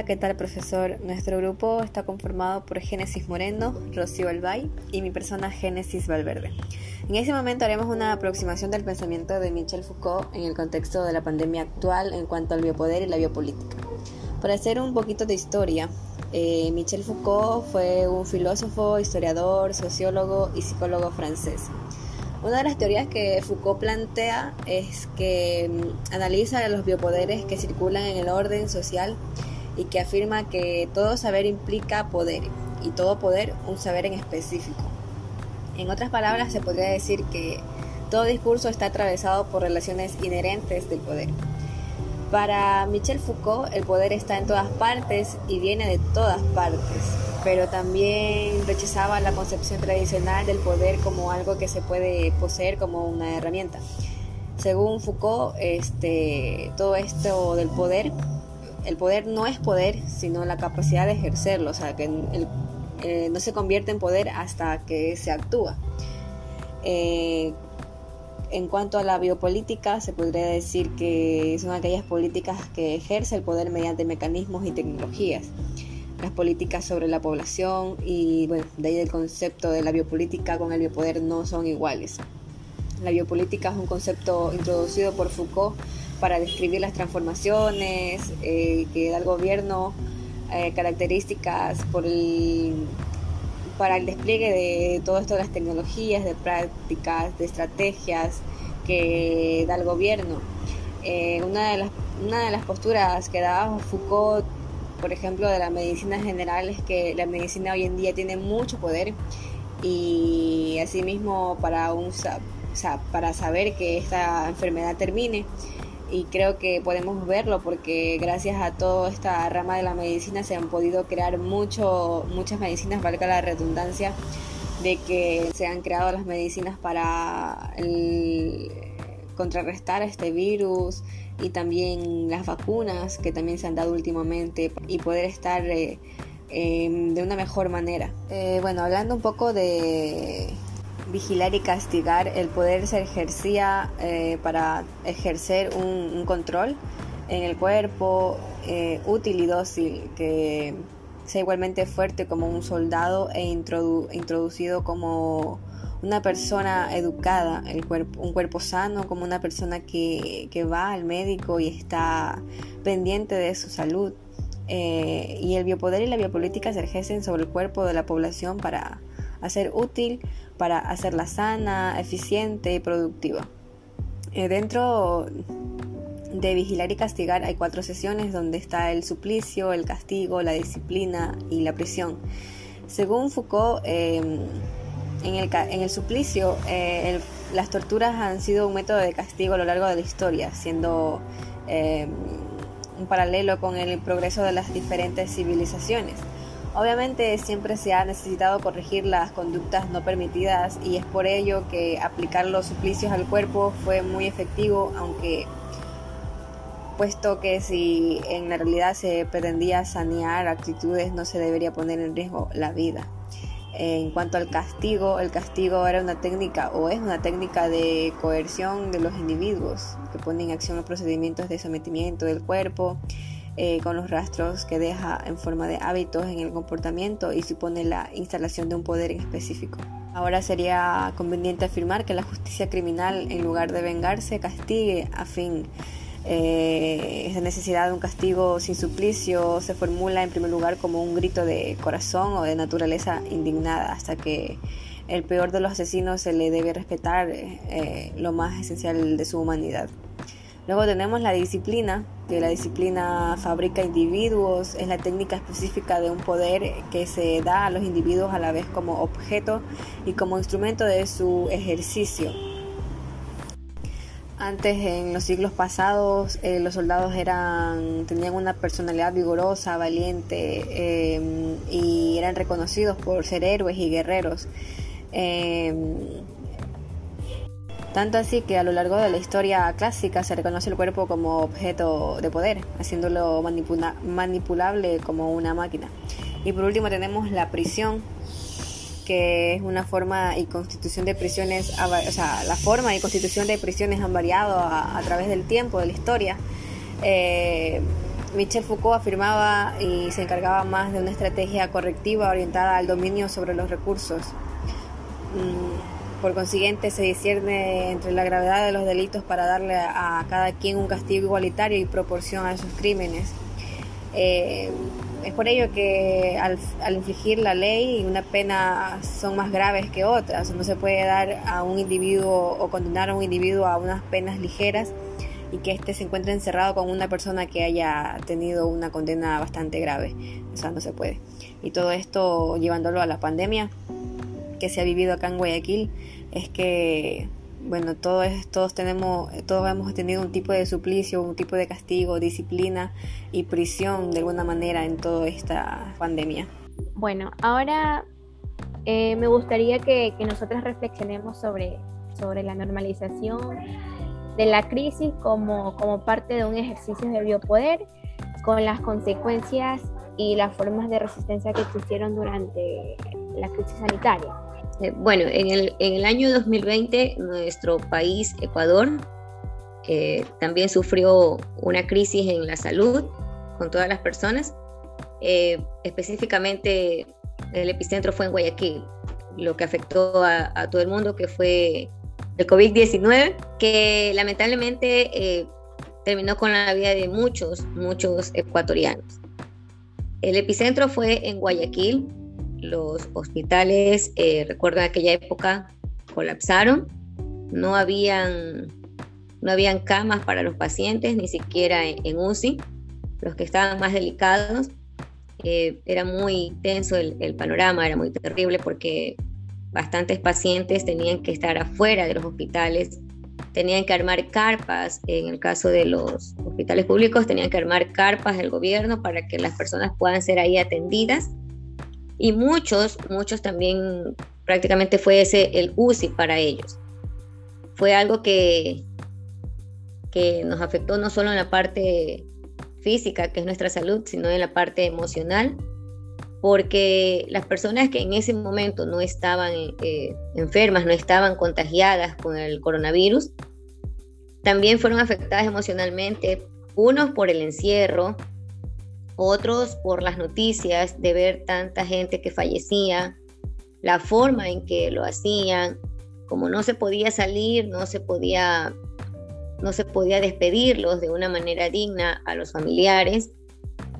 Hola, ¿qué tal profesor? Nuestro grupo está conformado por Génesis Moreno, Rocío Albay y mi persona Génesis Valverde. En este momento haremos una aproximación del pensamiento de Michel Foucault en el contexto de la pandemia actual en cuanto al biopoder y la biopolítica. Para hacer un poquito de historia, eh, Michel Foucault fue un filósofo, historiador, sociólogo y psicólogo francés. Una de las teorías que Foucault plantea es que mm, analiza los biopoderes que circulan en el orden social y que afirma que todo saber implica poder y todo poder un saber en específico. En otras palabras, se podría decir que todo discurso está atravesado por relaciones inherentes del poder. Para Michel Foucault, el poder está en todas partes y viene de todas partes, pero también rechazaba la concepción tradicional del poder como algo que se puede poseer como una herramienta. Según Foucault, este, todo esto del poder el poder no es poder, sino la capacidad de ejercerlo, o sea, que eh, no se convierte en poder hasta que se actúa. Eh, en cuanto a la biopolítica, se podría decir que son aquellas políticas que ejerce el poder mediante mecanismos y tecnologías. Las políticas sobre la población y, bueno, de ahí el concepto de la biopolítica con el biopoder no son iguales. La biopolítica es un concepto introducido por Foucault para describir las transformaciones eh, que da el gobierno, eh, características para el despliegue de todo esto de las tecnologías, de prácticas, de estrategias que da el gobierno. Eh, una, de las, una de posturas que daba Foucault, por ejemplo, de la medicina general es que la medicina hoy en día tiene mucho poder y asimismo para, un, para saber que esta enfermedad termine y creo que podemos verlo porque gracias a toda esta rama de la medicina se han podido crear mucho, muchas medicinas, valga la redundancia, de que se han creado las medicinas para contrarrestar este virus y también las vacunas que también se han dado últimamente y poder estar eh, em, de una mejor manera. Eh, bueno, hablando un poco de vigilar y castigar, el poder se ejercía eh, para ejercer un, control en el cuerpo eh, útil y dócil, que sea igualmente fuerte como un soldado e introducido como una persona educada, el un cuerpo sano, como una persona que, va al médico y está pendiente de su salud. Eh, y el biopoder y la biopolítica se ejercen sobre el cuerpo de la población para hacer útil para hacerla sana, eficiente y productiva. Eh, dentro de vigilar y castigar hay cuatro sesiones donde está el suplicio, el castigo, la disciplina y la prisión. Según Foucault, em, en, el, suplicio, eh, las torturas han sido un método de castigo a lo largo de la historia, siendo em, un paralelo con el progreso de las diferentes civilizaciones. Obviamente siempre se ha necesitado corregir las conductas no permitidas y es por ello que aplicar los suplicios al cuerpo fue muy efectivo, aunque puesto que si en la realidad se pretendía sanear actitudes no se debería poner en riesgo la vida. En cuanto al castigo, el castigo era una técnica o es una técnica de coerción de los individuos que pone en acción los procedimientos de sometimiento del cuerpo eh, con los rastros que deja en forma de hábitos en el comportamiento y supone la instalación de un poder en específico. Ahora sería conveniente afirmar que la justicia criminal, en lugar de vengarse, castigue a fin eh, esa necesidad de un castigo sin suplicio se formula en primer lugar como un grito de corazón o de naturaleza indignada hasta que el peor de los asesinos se le debe respetar eh, lo más esencial de su humanidad. Luego tenemos la disciplina, que la disciplina fabrica individuos, es la técnica específica de un poder que se da a los individuos a la vez como objeto y como instrumento de su ejercicio. Antes, en los siglos pasados, eh, los soldados eran, tenían una personalidad vigorosa, valiente eh, y eran reconocidos por ser héroes y guerreros. Eh, tanto así que a lo largo de la historia clásica se reconoce el cuerpo como objeto de poder, haciéndolo manipulable como una máquina. Y por último tenemos la prisión, que es una forma y constitución de prisiones, o sea, la forma y constitución de prisiones han variado a, través del tiempo, de la historia. Eh, Michel Foucault afirmaba y se encargaba más de una estrategia correctiva orientada al dominio sobre los recursos. Mm, por consiguiente, se discierne entre la gravedad de los delitos para darle a cada quien un castigo igualitario y proporción a sus crímenes. Eh, es por ello que al, infligir la ley una pena son más graves que otras. No se puede dar a un individuo o condenar a un individuo a unas penas ligeras y que éste se encuentre encerrado con una persona que haya tenido una condena bastante grave. O sea, no se puede. Y todo esto llevándolo a la pandemia que se ha vivido acá en Guayaquil es que bueno, todos, todos tenemos, todos hemos tenido un tipo de suplicio, un tipo de castigo, disciplina y prisión de alguna manera en toda esta pandemia. Bueno, ahora eh, me gustaría que, que nosotros reflexionemos sobre, sobre la normalización de la crisis como, como parte de un ejercicio de biopoder, con las consecuencias y las formas de resistencia que existieron durante la crisis sanitaria. Eh, bueno, en el, en el, año 2020 nuestro país, Ecuador, eh, también sufrió una crisis en la salud con todas las personas. Eh, específicamente el epicentro fue en Guayaquil, lo que afectó a, todo el mundo, que fue el COVID-19, que lamentablemente terminó con la vida de muchos, muchos ecuatorianos. El epicentro fue en Guayaquil, los hospitales, eh, recuerdo en aquella época, colapsaron, no habían, no habían camas para los pacientes, ni siquiera en, UCI, los que estaban más delicados. Eh, era muy tenso el, el, panorama, era muy terrible porque bastantes pacientes tenían que estar afuera de los hospitales, tenían que armar carpas, en el caso de los hospitales públicos, tenían que armar carpas del gobierno para que las personas puedan ser ahí atendidas y muchos, muchos también prácticamente fue ese el UCI para ellos. Fue algo que, que nos afectó no solo en la parte física, que es nuestra salud, sino en la parte emocional, porque las personas que en ese momento no estaban eh, enfermas, no estaban contagiadas con el coronavirus, también fueron afectadas emocionalmente, unos por el encierro, otros por las noticias de ver tanta gente que fallecía, la forma en que lo hacían, como no se podía salir, no se podía no se podía despedirlos de una manera digna a los familiares.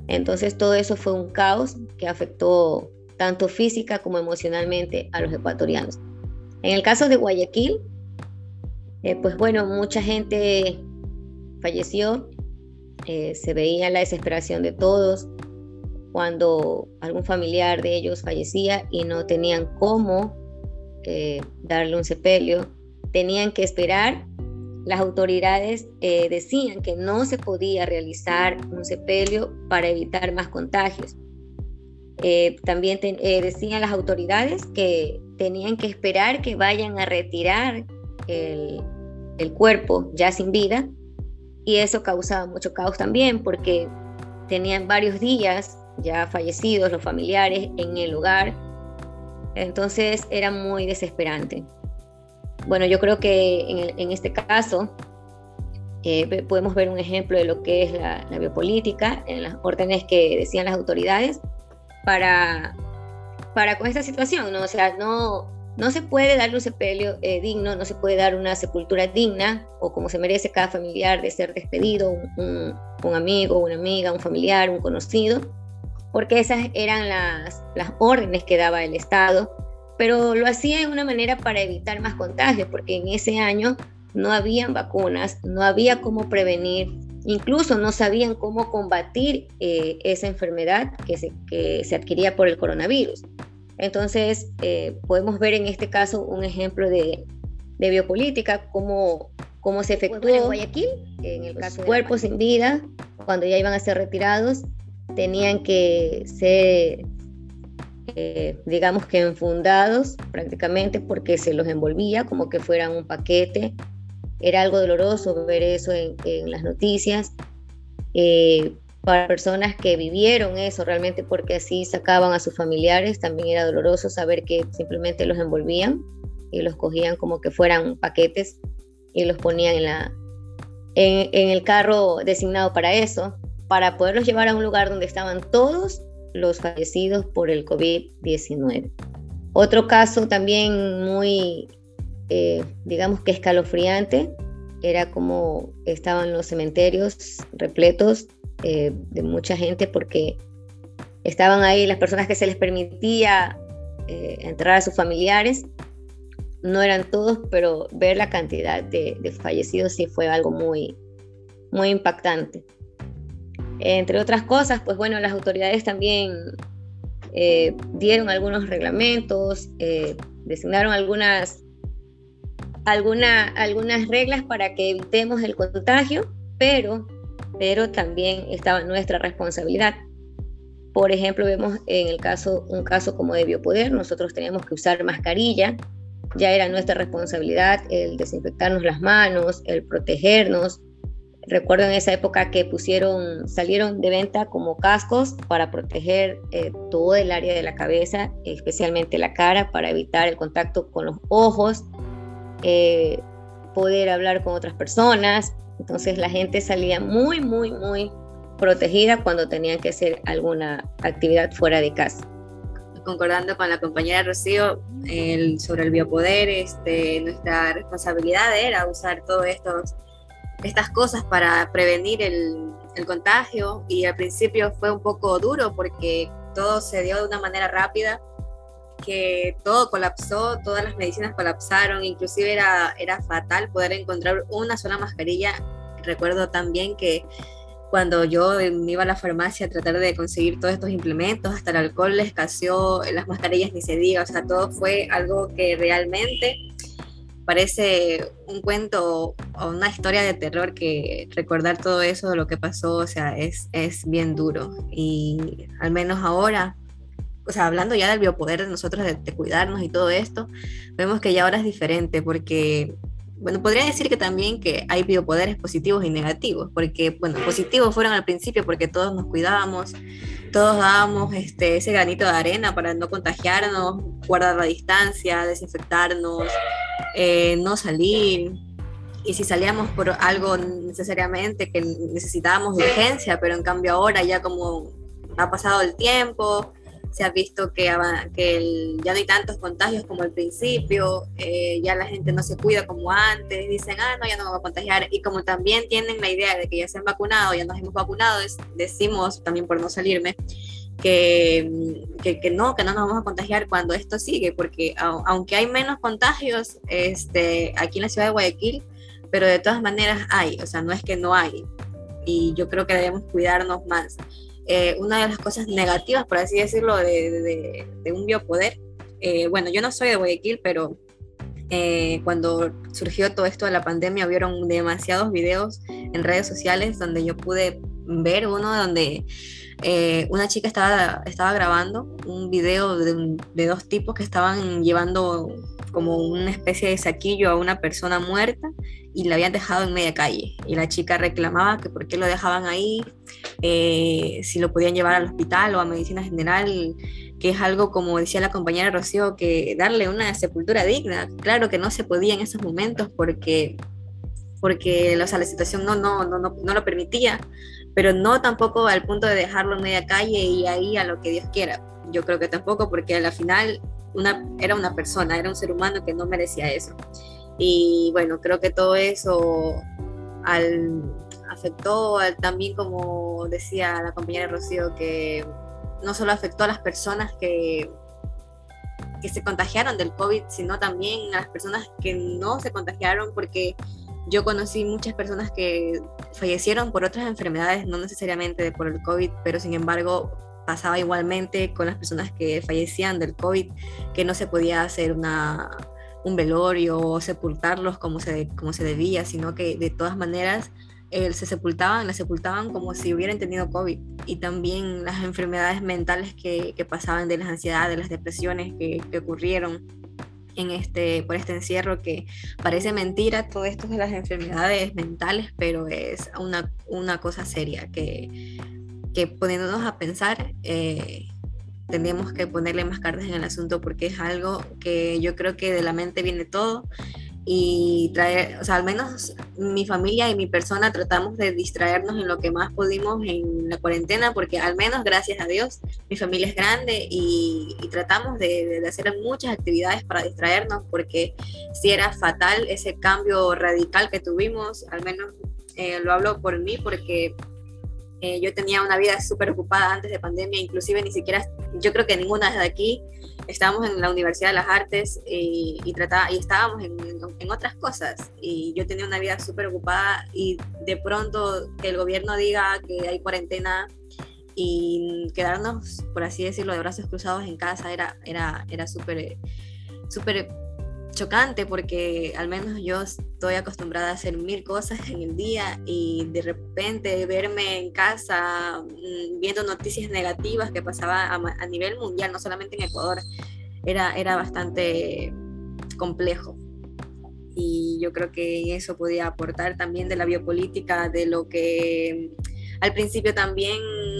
Entonces todo eso fue un caos que afectó tanto física como emocionalmente a los ecuatorianos. En el caso de Guayaquil, eh, pues bueno, mucha gente falleció, eh, se veía la desesperación de todos cuando algún familiar de ellos fallecía y no tenían cómo eh, darle un sepelio, tenían que esperar. Las autoridades eh, decían que no se podía realizar un sepelio para evitar más contagios. también decían las autoridades que tenían que esperar que vayan a retirar el, el cuerpo ya sin vida y eso causaba mucho caos también porque tenían varios días ya fallecidos los familiares en el lugar, entonces era muy desesperante. Bueno, yo creo que en, este caso eh, podemos ver un ejemplo de lo que es la, la, biopolítica, en las órdenes que decían las autoridades para, para con esta situación, ¿no? O sea, no, no se puede dar un sepelio eh, digno, no se puede dar una sepultura digna o como se merece cada familiar de ser despedido, un, amigo, una amiga, un familiar, un conocido, porque esas eran las, órdenes que daba el Estado, pero lo hacía de una manera para evitar más contagios, porque en ese año no habían vacunas, no había cómo prevenir, incluso no sabían cómo combatir eh, esa enfermedad que se adquiría por el coronavirus. Entonces, eh, podemos ver en este caso un ejemplo de, biopolítica, cómo, cómo se efectuó en Guayaquil, en el caso cuerpos sin vida, cuando ya iban a ser retirados, tenían que ser, eh, digamos que enfundados prácticamente porque se los envolvía como que fueran un paquete. Era algo doloroso ver eso en, las noticias. Eh, para personas que vivieron eso realmente porque así sacaban a sus familiares, también era doloroso saber que simplemente los envolvían y los cogían como que fueran paquetes y los ponían en, la, en, el carro designado para eso. para poderlos llevar a un lugar donde estaban todos los fallecidos por el COVID-19. Otro caso también muy, eh, digamos que escalofriante, era como estaban los cementerios repletos eh, de mucha gente porque estaban ahí las personas que se les permitía eh, entrar a sus familiares. No eran todos, pero ver la cantidad de, fallecidos sí fue algo muy, muy impactante. Entre otras cosas, pues bueno, las autoridades también eh, dieron algunos reglamentos, eh, designaron algunas, algunas reglas para que evitemos el contagio, pero, pero también estaba nuestra responsabilidad. Por ejemplo, vemos en el caso, un caso como de biopoder, nosotros teníamos que usar mascarilla, ya era nuestra responsabilidad el desinfectarnos las manos, el protegernos, Recuerdo en esa época que pusieron, salieron de venta como cascos para proteger eh, todo el área de la cabeza, especialmente la cara, para evitar el contacto con los ojos, eh, poder hablar con otras personas. Entonces la gente salía muy, muy, muy protegida cuando tenían que hacer alguna actividad fuera de casa. Concordando con la compañera Rocío el, sobre el biopoder, este, nuestra responsabilidad era usar estos estas cosas para prevenir el, el contagio. Y al principio fue un poco duro porque todo se dio de una manera rápida que todo colapsó, todas las medicinas colapsaron, inclusive era, era fatal poder encontrar una sola mascarilla. Recuerdo también que cuando yo me iba a la farmacia a tratar de conseguir todos estos implementos, hasta el alcohol les escaseó, las mascarillas ni se diga, o sea, todo fue algo que realmente parece un cuento o una historia de terror que recordar todo eso, lo que pasó, o sea, es, es bien duro. Y al menos ahora, o sea, hablando ya del biopoder de nosotros, de, cuidarnos y todo esto, vemos que ya ahora es diferente porque bueno, podría decir que también que hay biopoderes positivos y negativos, porque, bueno, positivos fueron al principio porque todos nos cuidábamos, todos dábamos este, ese granito de arena para no contagiarnos, guardar la distancia, desinfectarnos, eh, no salir. Y si salíamos por algo necesariamente que necesitábamos urgencia, pero en cambio ahora ya como ha pasado el tiempo, se ha visto que, que ya no hay tantos contagios como al principio, eh, ya la gente no se cuida como antes, dicen, ah, no, ya no me voy a contagiar, y como también tienen la idea de que ya se han vacunado, ya nos hemos vacunado, decimos también por no salirme, que, que, no, que no nos vamos a contagiar cuando esto sigue, porque aunque hay menos contagios este, aquí en la ciudad de Guayaquil, pero de todas maneras hay, o sea, no es que no hay, y yo creo que debemos cuidarnos más. Eh, una de las cosas negativas, por así decirlo, de, un biopoder. Eh, bueno, yo no soy de Guayaquil, pero eh, cuando surgió todo esto de la pandemia, vieron demasiados videos en redes sociales donde yo pude ver uno donde una chica estaba, estaba grabando un video de, de, dos tipos que estaban llevando como una especie de saquillo a una persona muerta y la habían dejado en media calle. Y la chica reclamaba que por qué lo dejaban ahí, eh, si lo podían llevar al hospital o a medicina general, que es algo, como decía la compañera Rocío, que darle una sepultura digna. Claro que no se podía en esos momentos porque, porque la situación no, no, no, no, lo permitía, pero no tampoco al punto de dejarlo en media calle y ahí a lo que Dios quiera. Yo creo que tampoco, porque a la final una, era una persona, era un ser humano que no merecía eso. Y bueno, creo que todo eso al, afectó también, como decía la compañera Rocío, que no solo afectó a las personas que, que se contagiaron del COVID, sino también a las personas que no se contagiaron, porque yo conocí muchas personas que fallecieron por otras enfermedades, no necesariamente por el COVID, pero sin embargo pasaba igualmente con las personas que fallecían del COVID, que no se podía hacer una, un velorio o sepultarlos como se, como se debía, sino que de todas maneras eh, se sepultaban, las sepultaban como si hubieran tenido COVID. Y también las enfermedades mentales que, que pasaban de las ansiedades, de las depresiones que, que, ocurrieron en este, por este encierro, que parece mentira todo esto de las enfermedades mentales, pero es una, una cosa seria que, que poniéndonos a pensar, eh, que ponerle más cartas en el asunto porque es algo que yo creo que de la mente viene todo y traer, o sea, al menos mi familia y mi persona tratamos de distraernos en lo que más pudimos en la cuarentena, porque al menos, gracias a Dios, mi familia es grande y, tratamos de, de, hacer muchas actividades para distraernos, porque si era fatal ese cambio radical que tuvimos, al menos eh, lo hablo por mí, porque eh, yo tenía una vida súper ocupada antes de pandemia, inclusive ni siquiera, yo creo que ninguna de aquí estábamos en la Universidad de las Artes y, y, trataba, y estábamos en, en, otras cosas. Y yo tenía una vida súper ocupada y de pronto que el gobierno diga que hay cuarentena y quedarnos, por así decirlo, de brazos cruzados en casa era, era, era súper súper chocante porque al menos yo estoy acostumbrada a hacer mil cosas en el día y de repente verme en casa mm, viendo noticias negativas que pasaba a, nivel mundial, no solamente en Ecuador, era, era bastante complejo. Y yo creo que eso podía aportar también de la biopolítica, de lo que al principio también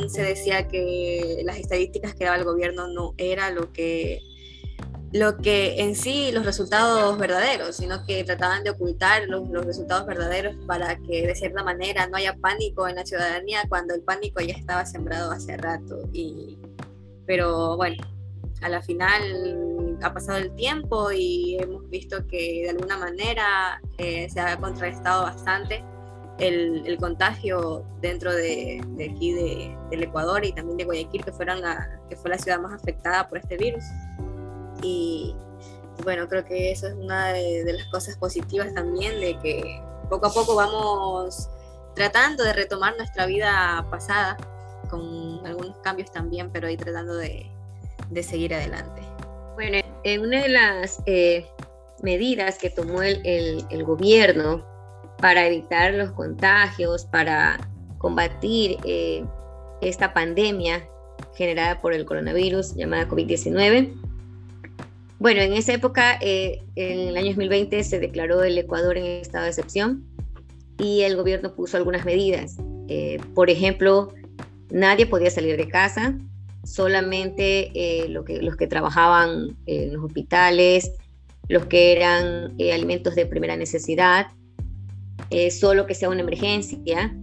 se decía que las estadísticas que daba el gobierno no era lo que lo que en sí los resultados verdaderos, sino que trataban de ocultar los, los, resultados verdaderos para que de cierta manera no haya pánico en la ciudadanía cuando el pánico ya estaba sembrado hace rato. Y, pero bueno, a la final ha pasado el tiempo y hemos visto que de alguna manera eh, se ha contrarrestado bastante el, el contagio dentro de, de aquí de, del Ecuador y también de Guayaquil, que, fueron la, que fue la ciudad más afectada por este virus. Y bueno, creo que eso es una de, las cosas positivas también, de que poco a poco vamos tratando de retomar nuestra vida pasada, con algunos cambios también, pero ahí tratando de, de seguir adelante. Bueno, en una de las eh, medidas que tomó el, el, gobierno para evitar los contagios, para combatir eh, esta pandemia generada por el coronavirus llamada COVID-19, bueno, en esa época, eh, en el año 2020, se declaró el Ecuador en estado de excepción y el gobierno puso algunas medidas. Eh, por ejemplo, nadie podía salir de casa, solamente eh, lo que, los que trabajaban en los hospitales, los que eran alimentos de primera necesidad, solo que sea una emergencia,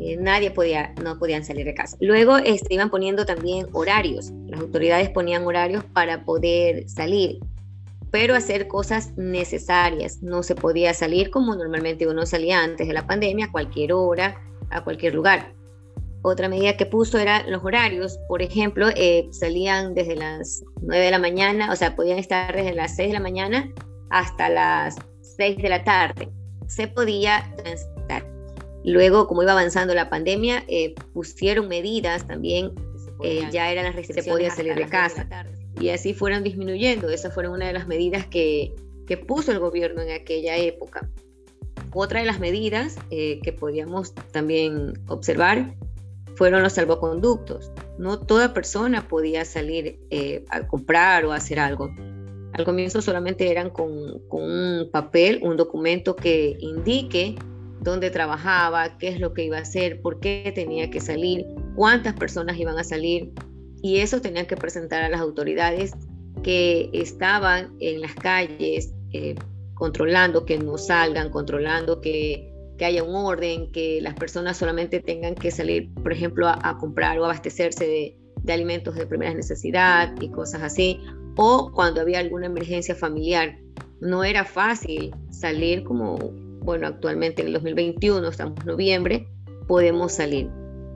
eh, nadie podía, no podían salir de casa. Luego este, iban poniendo también horarios, las autoridades ponían horarios para poder salir, pero hacer cosas necesarias. No se podía salir como normalmente uno salía antes de la pandemia, a cualquier hora, a cualquier lugar. Otra medida que puso era los horarios, por ejemplo, eh, salían desde las 9 de la mañana, o sea, podían estar desde las 6 de la mañana hasta las 6 de la tarde. Se podía Luego, como iba avanzando la pandemia, eh, pusieron medidas también, eh, ya eran las restricciones, se podía salir de casa. Y así fueron disminuyendo. Esas fueron una de las medidas que, que puso el gobierno en aquella época. Otra de las medidas eh, que podíamos también observar fueron los salvoconductos. No toda persona podía salir a comprar o hacer algo. Al comienzo solamente eran con, con un papel, un documento que indique dónde trabajaba, qué es lo que iba a hacer, por qué tenía que salir, cuántas personas iban a salir. Y eso tenían que presentar a las autoridades que estaban en las calles eh, controlando que no salgan, controlando que, que, haya un orden, que las personas solamente tengan que salir, por ejemplo, a, comprar o abastecerse de, de alimentos de primera necesidad y cosas así. O cuando había alguna emergencia familiar, no era fácil salir como bueno, actualmente en el 2021, estamos en noviembre, podemos salir.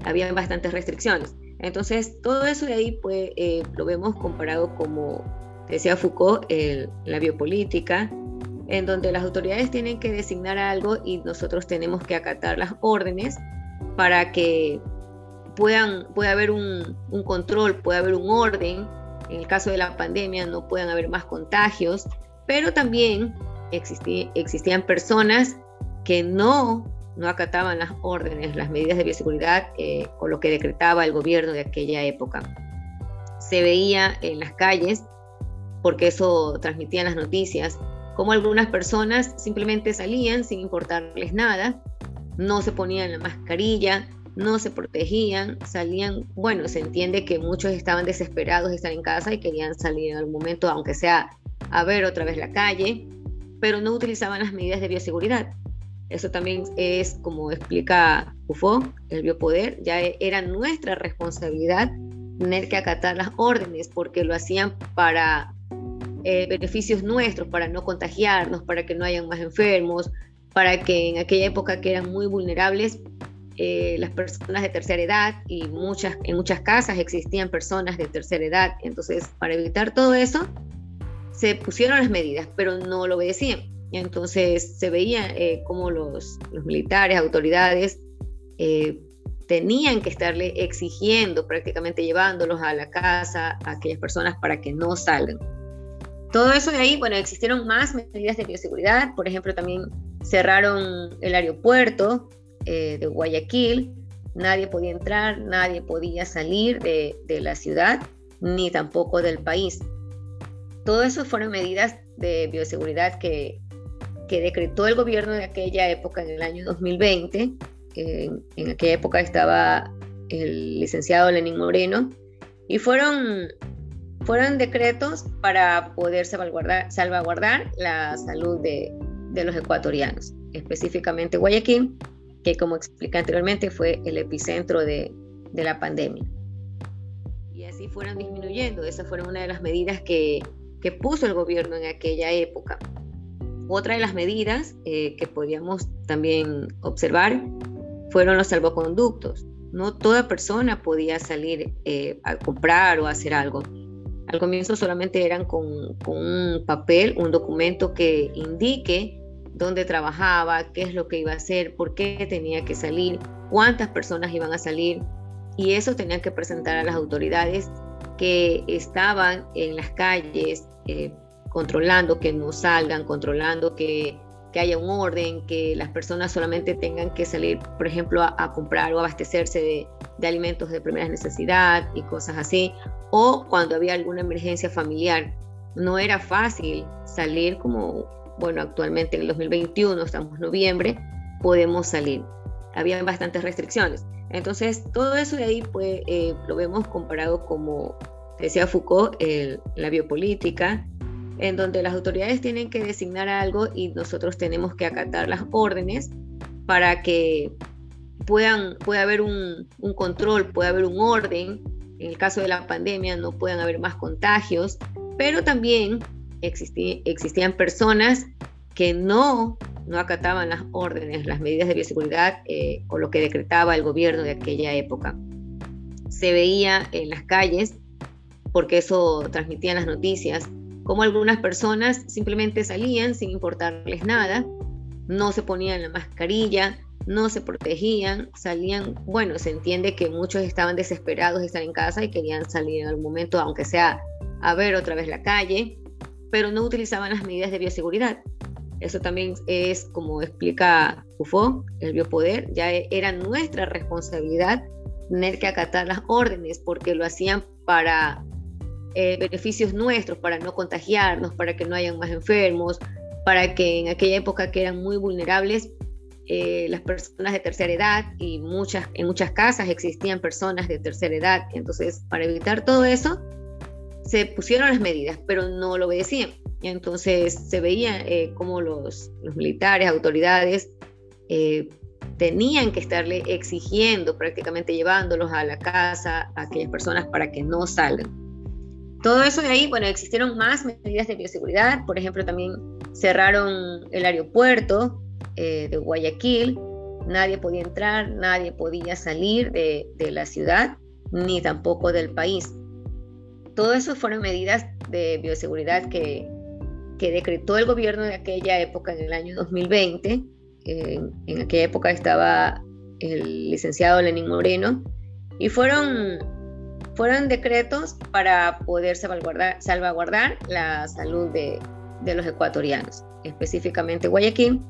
Había bastantes restricciones. Entonces, todo eso de ahí pues, eh, lo vemos comparado como decía Foucault, la biopolítica, en donde las autoridades tienen que designar algo y nosotros tenemos que acatar las órdenes para que puedan, pueda haber un, un control, pueda haber un orden. En el caso de la pandemia no puedan haber más contagios, pero también existían personas que no, no acataban las órdenes, las medidas de bioseguridad eh, o lo que decretaba el gobierno de aquella época. Se veía en las calles, porque eso transmitían las noticias, como algunas personas simplemente salían sin importarles nada, no se ponían la mascarilla, no se protegían, salían, bueno, se entiende que muchos estaban desesperados de estar en casa y querían salir en algún momento, aunque sea a ver otra vez la calle, pero no utilizaban las medidas de bioseguridad. Eso también es, como explica UFO, el biopoder, ya era nuestra responsabilidad tener que acatar las órdenes porque lo hacían para eh, beneficios nuestros, para no contagiarnos, para que no hayan más enfermos, para que en aquella época que eran muy vulnerables, eh, las personas de tercera edad y en muchas casas existían personas de tercera edad. Entonces, para evitar todo eso, se pusieron las medidas, pero no lo obedecían. Entonces, se veía eh, como los, militares, autoridades, eh, tenían que estarle exigiendo, prácticamente llevándolos a la casa a aquellas personas para que no salgan. Todo eso de ahí, bueno, existieron más medidas de bioseguridad, por ejemplo, también cerraron el aeropuerto eh, de Guayaquil, nadie podía entrar, nadie podía salir de, la ciudad, ni tampoco del país. Todo eso fueron medidas de bioseguridad que, que decretó el gobierno de aquella época, en el año 2020. en aquella época estaba el licenciado Lenín Moreno, y fueron fueron decretos para poder salvaguardar, salvaguardar la salud de, de, los ecuatorianos, específicamente Guayaquil, que como expliqué anteriormente fue el epicentro de, de la pandemia. Y así fueron disminuyendo, esas fueron una de las medidas que, que puso el gobierno en aquella época. Otra de las medidas eh, que podíamos también observar fueron los salvoconductos. No toda persona podía salir eh, a comprar o hacer algo. Al comienzo solamente eran con, un papel, un documento que indique dónde trabajaba, qué es lo que iba a hacer, por qué tenía que salir, cuántas personas iban a salir. Y eso tenían que presentar a las autoridades que estaban en las calles eh, controlando que no salgan, controlando que, haya un orden, que las personas solamente tengan que salir, por ejemplo, a, comprar o abastecerse de, de alimentos de primera necesidad y cosas así, o cuando había alguna emergencia familiar. No era fácil salir como, bueno, actualmente en el 2021, estamos en noviembre, podemos salir. Había bastantes restricciones. Entonces, todo eso de ahí pues, lo vemos comparado como decía Foucault, la biopolítica, en donde las autoridades tienen que designar algo y nosotros tenemos que acatar las órdenes para que puedan, pueda haber un control, pueda haber un orden en el caso de la pandemia no puedan haber más contagios, pero también existían personas que no, no acataban las órdenes, las medidas de bioseguridad eh, o lo que decretaba el gobierno de aquella época. Se veía en las calles, porque eso transmitían las noticias, como algunas personas simplemente salían sin importarles nada, no se ponían la mascarilla, no se protegían, salían, bueno, se entiende que muchos estaban desesperados de estar en casa y querían salir en algún momento, aunque sea a ver otra vez la calle, pero no utilizaban las medidas de bioseguridad. Eso también es, como explica UFO, el biopoder, ya era nuestra responsabilidad tener que acatar las órdenes porque lo hacían para eh, beneficios nuestros, para no contagiarnos, para que no hayan más enfermos, para que en aquella época que eran muy vulnerables eh, las personas de tercera edad y muchas, en muchas casas existían personas de tercera edad. Entonces, para evitar todo eso, se pusieron las medidas, pero no lo obedecían. Entonces, se veía eh, como los, militares, autoridades, eh, tenían que estarle exigiendo, prácticamente llevándolos a la casa a aquellas personas para que no salgan. Todo eso de ahí, bueno, existieron más medidas de bioseguridad, por ejemplo, también cerraron el aeropuerto, eh, de Guayaquil, nadie podía entrar, nadie podía salir de, la ciudad, ni tampoco del país. Todo eso fueron medidas de bioseguridad que, que decretó el gobierno de aquella época, en el año 2020. en aquella época estaba el licenciado Lenín Moreno, y fueron, fueron decretos para poder salvaguardar, salvaguardar la salud de, de los ecuatorianos, específicamente Guayaquil,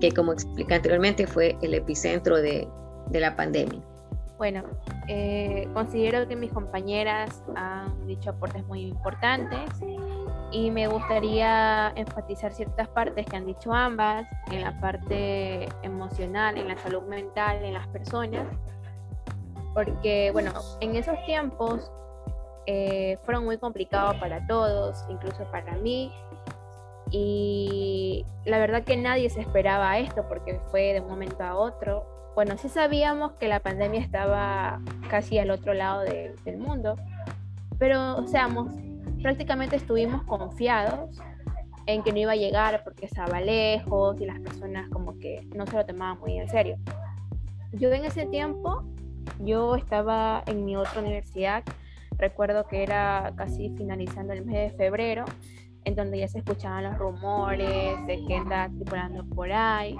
que como expliqué anteriormente fue el epicentro de, de la pandemia. Bueno, eh, considero que mis compañeras han dicho aportes muy importantes y me gustaría enfatizar ciertas partes que han dicho ambas, en la parte emocional, en la salud mental, en las personas, porque bueno, en esos tiempos eh, fueron muy complicados para todos, incluso para mí, Y la verdad que nadie se esperaba esto porque fue de un momento a otro. Bueno, sí sabíamos que la pandemia estaba casi al otro lado del mundo, pero seamos, prácticamente estuvimos confiados en que no iba a llegar porque estaba lejos y las personas como que no se lo tomaban muy en serio. Yo en ese tiempo, yo estaba en mi otra universidad, recuerdo que era casi finalizando el mes de febrero, en donde ya se escuchaban los rumores de que anda tripulando por ahí.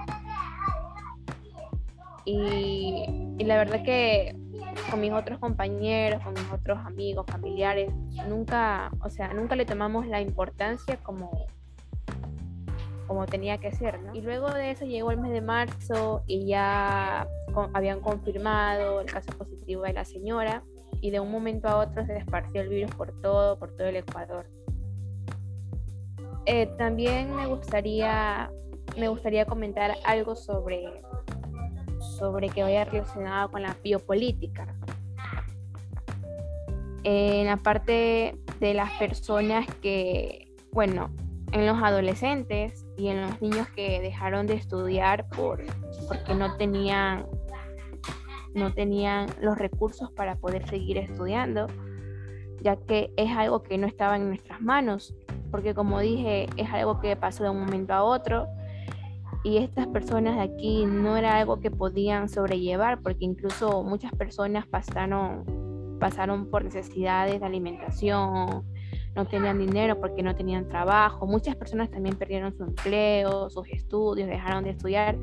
Y, la verdad que con mis otros compañeros, con mis otros amigos, familiares, nunca, o sea, nunca le tomamos la importancia como, como tenía que ser, ¿no? Y luego de eso llegó el mes de marzo y ya habían confirmado el caso positivo de la señora y de un momento a otro se esparció el virus por todo, por todo el Ecuador. Eh, también me gustaría, me gustaría comentar algo sobre, sobre que vaya relacionado con la biopolítica. En la parte de las personas que, bueno, en los adolescentes y en los niños que dejaron de estudiar por, porque no tenían, no tenían los recursos para poder seguir estudiando, ya que es algo que no estaba en nuestras manos, porque como dije, es algo que pasó de un momento a otro y estas personas de aquí no era algo que podían sobrellevar, porque incluso muchas personas pasaron, pasaron por necesidades de alimentación, no tenían dinero porque no tenían trabajo. Muchas personas también perdieron su empleo, sus estudios, dejaron de estudiar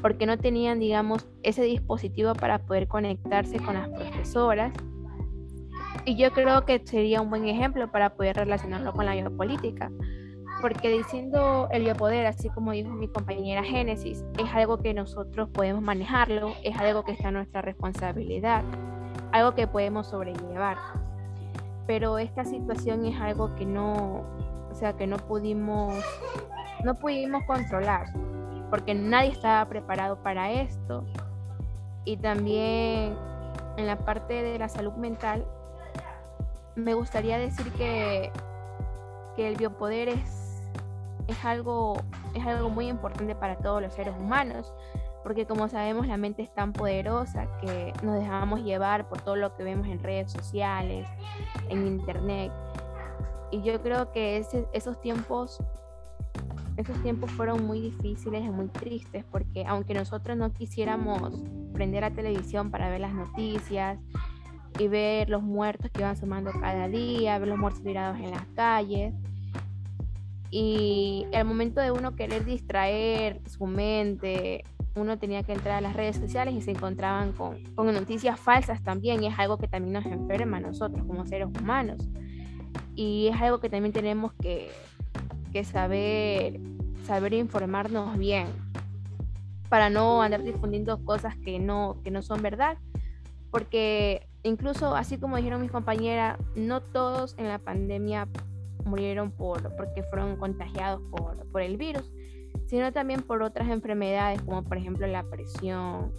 porque no tenían, digamos, ese dispositivo para poder conectarse con las profesoras. Y yo creo que sería un buen ejemplo para poder relacionarlo con la biopolítica. Porque diciendo el biopoder, así como dijo mi compañera Génesis, es algo que nosotros podemos manejarlo, es algo que está nuestra responsabilidad, algo que podemos sobrellevar pero esta situación es algo que no, o sea, que no pudimos, no pudimos controlar, porque nadie estaba preparado para esto. Y también en la parte de la salud mental, me gustaría decir que, que el biopoder es, es, algo, es algo muy importante para todos los seres humanos, porque como sabemos la mente es tan poderosa que nos dejamos llevar por todo lo que vemos en redes sociales, en internet. Y yo creo que esos tiempos esos tiempos fueron muy difíciles y muy tristes porque aunque nosotros no quisiéramos prender la televisión para ver las noticias y ver los muertos que iban sumando cada día, ver los muertos tirados en las calles, y el momento de uno querer distraer su mente uno tenía que entrar a las redes sociales y se encontraban con, noticias falsas también, y es algo que también nos enferma a nosotros como seres humanos. Y es algo que también tenemos que, saber, saber informarnos bien para no andar difundiendo cosas que no, que no son verdad. Porque incluso, así como dijeron mis compañeras, no todos en la pandemia murieron por, porque fueron contagiados por, por el virus, sino también por otras enfermedades como por ejemplo la presión.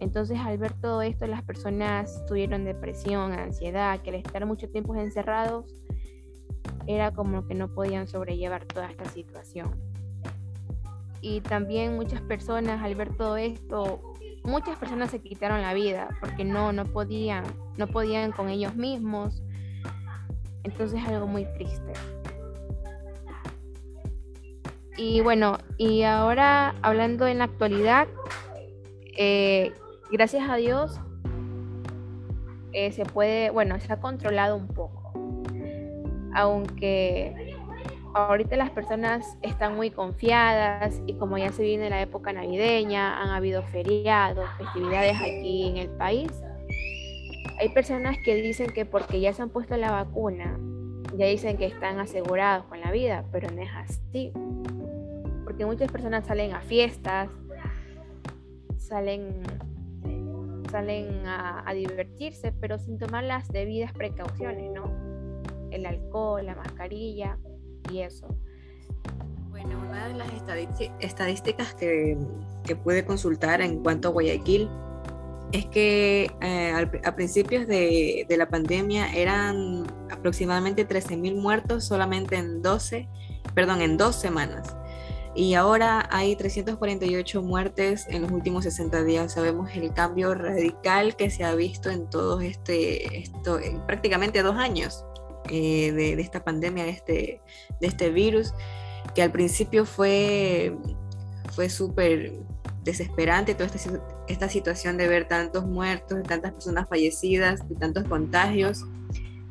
Entonces al ver todo esto las personas tuvieron depresión, ansiedad, que al estar mucho tiempo encerrados era como que no podían sobrellevar toda esta situación. Y también muchas personas al ver todo esto, muchas personas se quitaron la vida porque no, no podían, no podían con ellos mismos. Entonces es algo muy triste. Y bueno, y ahora hablando en la actualidad, eh, gracias a Dios eh, se puede, bueno, se ha controlado un poco. Aunque ahorita las personas están muy confiadas y como ya se viene la época navideña, han habido feriados, festividades aquí en el país. Hay personas que dicen que porque ya se han puesto la vacuna, ya dicen que están asegurados con la vida, pero no es así porque muchas personas salen a fiestas, salen, salen a, divertirse, pero sin tomar las debidas precauciones, ¿no? El alcohol, la mascarilla y eso. Bueno, una de las estadísticas que, que pude consultar en cuanto a Guayaquil es que eh, a principios de, la pandemia eran aproximadamente 13.000 muertos solamente en 12 perdón, en dos semanas. Y ahora hay 348 muertes en los últimos 60 días. Sabemos el cambio radical que se ha visto en todos este, esto, prácticamente dos años eh, de, esta pandemia, de este, de este virus, que al principio fue, fue súper desesperante toda esta, esta situación de ver tantos muertos, de tantas personas fallecidas, de tantos contagios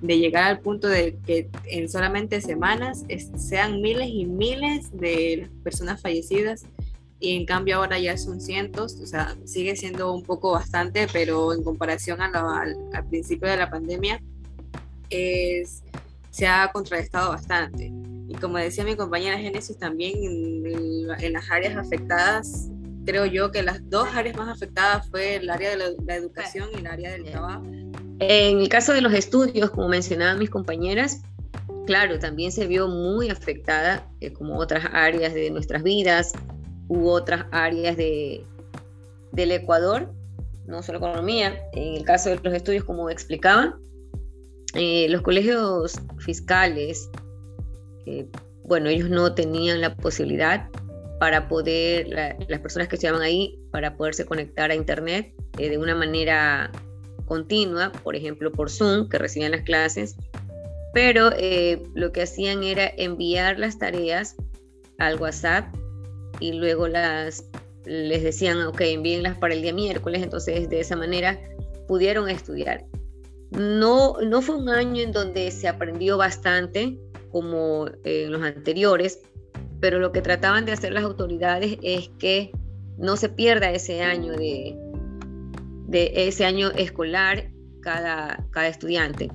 de llegar al punto de que en solamente semanas sean miles y miles de personas fallecidas y en cambio ahora ya son cientos, o sea, sigue siendo un poco bastante, pero en comparación a al, principio de la pandemia es, se ha contrarrestado bastante. Y como decía mi compañera Génesis, también en, las áreas afectadas, creo yo que las dos áreas más afectadas fue el área de la, la educación y el área del trabajo en el caso de los estudios, como mencionaban mis compañeras, claro, también se vio muy afectada, eh, como otras áreas de nuestras vidas, u otras áreas de, del Ecuador, no solo economía. En el caso de los estudios, como explicaban, eh, los colegios fiscales, eh, bueno, ellos no tenían la posibilidad para poder, las personas que estudiaban ahí, para poderse conectar a Internet de una manera continua, por ejemplo por Zoom, que recibían las clases, pero eh, lo que hacían era enviar las tareas al WhatsApp y luego las les decían, ok, envíenlas para el día miércoles, entonces de esa manera pudieron estudiar. No, no fue un año en donde se aprendió bastante como en los anteriores, pero lo que trataban de hacer las autoridades es que no se pierda ese año de, de ese año escolar cada, cada estudiante.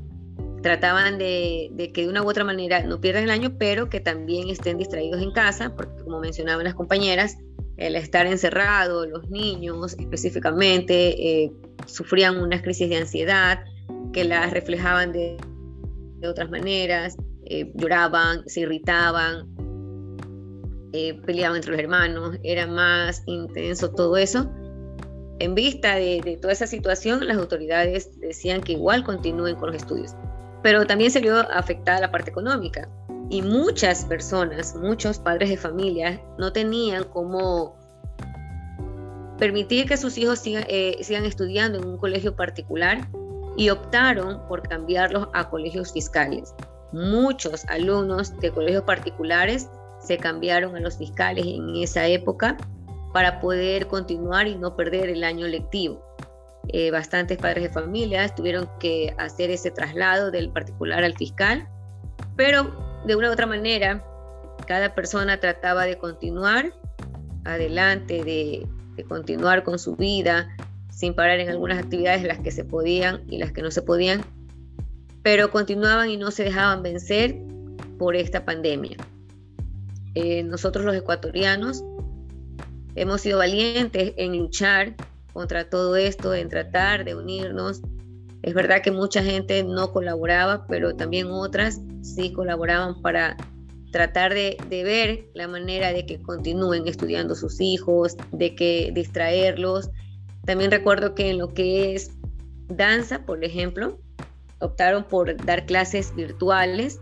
Trataban de, que de una u otra manera no pierdan el año, pero que también estén distraídos en casa, porque como mencionaban las compañeras, el estar encerrado, los niños específicamente, eh, sufrían unas crisis de ansiedad que las reflejaban de, de otras maneras, eh, lloraban, se irritaban, eh, peleaban entre los hermanos, era más intenso todo eso en vista de, toda esa situación, las autoridades decían que igual continúen con los estudios. Pero también se vio afectada la parte económica y muchas personas, muchos padres de familia no tenían cómo permitir que sus hijos eh, sigan estudiando en un colegio particular y optaron por cambiarlos a colegios fiscales. Muchos alumnos de colegios particulares se cambiaron a los fiscales en esa época para poder continuar y no perder el año lectivo. Eh, bastantes padres de familia tuvieron que hacer ese traslado del particular al fiscal, pero de una u otra manera, cada persona trataba de continuar adelante, de, de continuar con su vida, sin parar en algunas actividades, las que se podían y las que no se podían, pero continuaban y no se dejaban vencer por esta pandemia. Eh, nosotros los ecuatorianos Hemos sido valientes en luchar contra todo esto, en tratar de unirnos. Es verdad que mucha gente no colaboraba, pero también otras sí colaboraban para tratar de, ver la manera de que continúen estudiando sus hijos, de que distraerlos. También recuerdo que en lo que es danza, por ejemplo, optaron por dar clases virtuales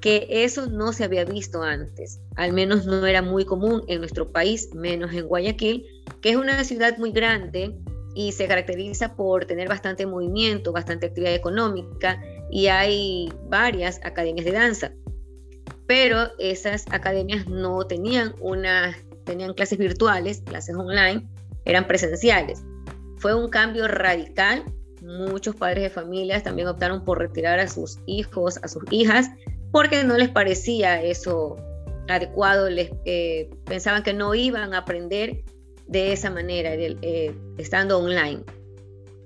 que eso no se había visto antes, al menos no era muy común en nuestro país, menos en Guayaquil, que es una ciudad muy grande y se caracteriza por tener bastante movimiento, bastante actividad económica y hay varias academias de danza. Pero esas academias no tenían una tenían clases virtuales, clases online, eran presenciales. Fue un cambio radical. Muchos padres de familias también optaron por retirar a sus hijos, a sus hijas porque no les parecía eso adecuado, les eh, pensaban que no iban a aprender de esa manera, eh, estando online.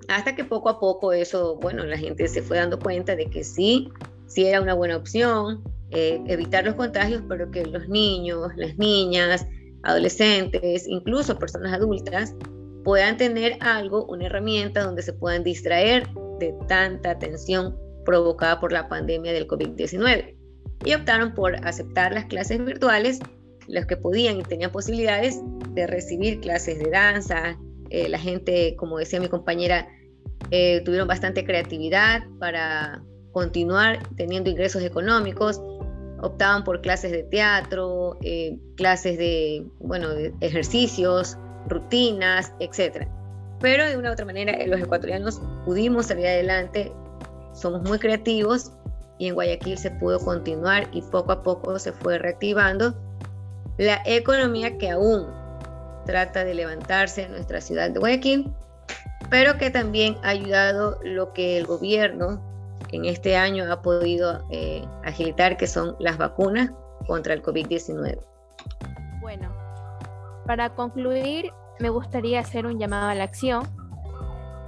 Hasta que poco a poco eso, bueno, la gente se fue dando cuenta de que sí, sí era una buena opción eh, evitar los contagios, pero que los niños, las niñas, adolescentes, incluso personas adultas, puedan tener algo, una herramienta donde se puedan distraer de tanta atención provocada por la pandemia del COVID-19 y optaron por aceptar las clases virtuales, los que podían y tenían posibilidades de recibir clases de danza. Eh, la gente, como decía mi compañera, eh, tuvieron bastante creatividad para continuar teniendo ingresos económicos. optaban por clases de teatro, eh, clases de, bueno, de ejercicios, rutinas, etc. Pero de una u otra manera los ecuatorianos pudimos salir adelante, somos muy creativos y en Guayaquil se pudo continuar y poco a poco se fue reactivando la economía que aún trata de levantarse en nuestra ciudad de Guayaquil, pero que también ha ayudado lo que el gobierno en este año ha podido eh, agilitar, que son las vacunas contra el COVID-19. Bueno, para concluir, me gustaría hacer un llamado a la acción.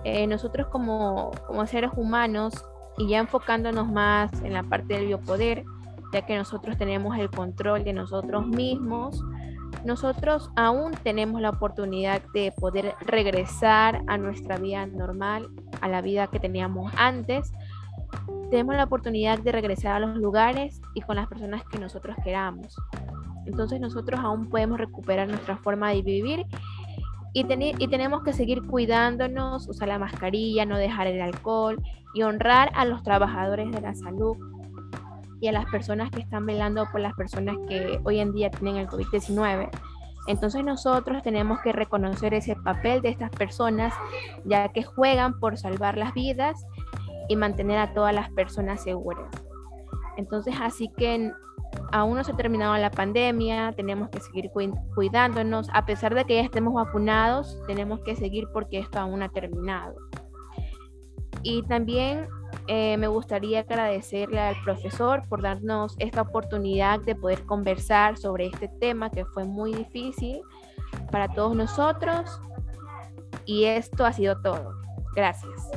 Eh, nosotros como, como seres humanos, y ya enfocándonos más en la parte del biopoder, ya que nosotros tenemos el control de nosotros mismos, nosotros aún tenemos la oportunidad de poder regresar a nuestra vida normal, a la vida que teníamos antes. Tenemos la oportunidad de regresar a los lugares y con las personas que nosotros queramos. Entonces nosotros aún podemos recuperar nuestra forma de vivir y, y, tenemos que seguir cuidándonos, usar la mascarilla, no dejar el alcohol y honrar a los trabajadores de la salud y a las personas que están velando por las personas que hoy en día tienen el COVID-19. Entonces nosotros tenemos que reconocer ese papel de estas personas, ya que juegan por salvar las vidas y mantener a todas las personas seguras. Entonces, así que aún no se ha terminado la pandemia, tenemos que seguir cuidándonos, a pesar de que ya estemos vacunados, tenemos que seguir porque esto aún no ha terminado. Y también eh, me gustaría agradecerle al profesor por darnos esta oportunidad de poder conversar sobre este tema que fue muy difícil para todos nosotros. Y esto ha sido todo. Gracias.